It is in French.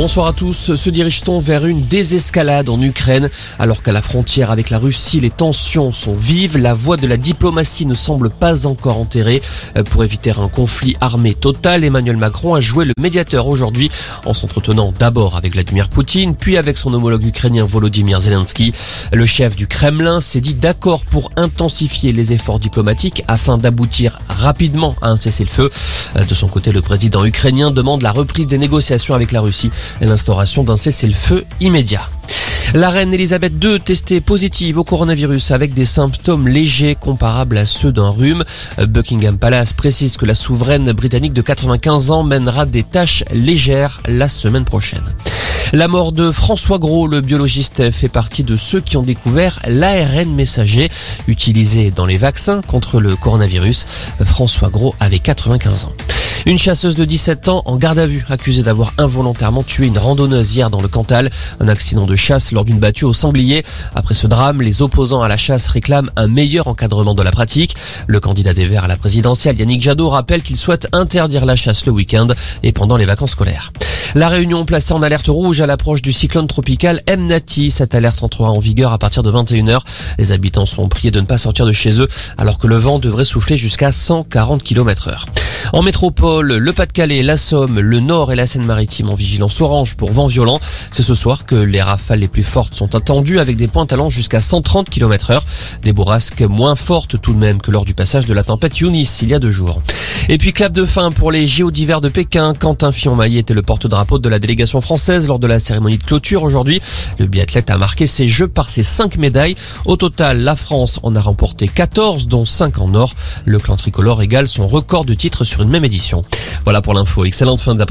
Bonsoir à tous. Se dirige-t-on vers une désescalade en Ukraine alors qu'à la frontière avec la Russie les tensions sont vives? La voie de la diplomatie ne semble pas encore enterrée. Euh, pour éviter un conflit armé total, Emmanuel Macron a joué le médiateur aujourd'hui en s'entretenant d'abord avec Vladimir Poutine puis avec son homologue ukrainien Volodymyr Zelensky. Le chef du Kremlin s'est dit d'accord pour intensifier les efforts diplomatiques afin d'aboutir rapidement à un cessez-le-feu. Euh, de son côté, le président ukrainien demande la reprise des négociations avec la Russie et l'instauration d'un cessez-le-feu immédiat. La reine Elisabeth II testée positive au coronavirus avec des symptômes légers comparables à ceux d'un rhume. Buckingham Palace précise que la souveraine britannique de 95 ans mènera des tâches légères la semaine prochaine. La mort de François Gros, le biologiste, fait partie de ceux qui ont découvert l'ARN messager utilisé dans les vaccins contre le coronavirus. François Gros avait 95 ans. Une chasseuse de 17 ans en garde à vue, accusée d'avoir involontairement tué une randonneuse hier dans le Cantal. Un accident de chasse lors d'une battue au sanglier. Après ce drame, les opposants à la chasse réclament un meilleur encadrement de la pratique. Le candidat des Verts à la présidentielle, Yannick Jadot, rappelle qu'il souhaite interdire la chasse le week-end et pendant les vacances scolaires. La Réunion placée en alerte rouge à l'approche du cyclone tropical Mnati. Cette alerte entrera en vigueur à partir de 21h. Les habitants sont priés de ne pas sortir de chez eux alors que le vent devrait souffler jusqu'à 140 km heure. En métropole, le Pas-de-Calais, la Somme, le Nord et la Seine-Maritime en vigilance orange pour vent violent. C'est ce soir que les rafales les plus fortes sont attendues avec des pointes allant jusqu'à 130 km heure. Des bourrasques moins fortes tout de même que lors du passage de la tempête Yunis il y a deux jours. Et puis clap de fin pour les JO d'hiver de Pékin. Quentin Fillon-Maillet était le porte-drapeau de la délégation française lors de la cérémonie de clôture aujourd'hui. Le biathlète a marqué ses jeux par ses 5 médailles. Au total, la France en a remporté 14, dont 5 en or. Le clan tricolore égale son record de titres sur une même édition. Voilà pour l'info. Excellente fin d'après-midi.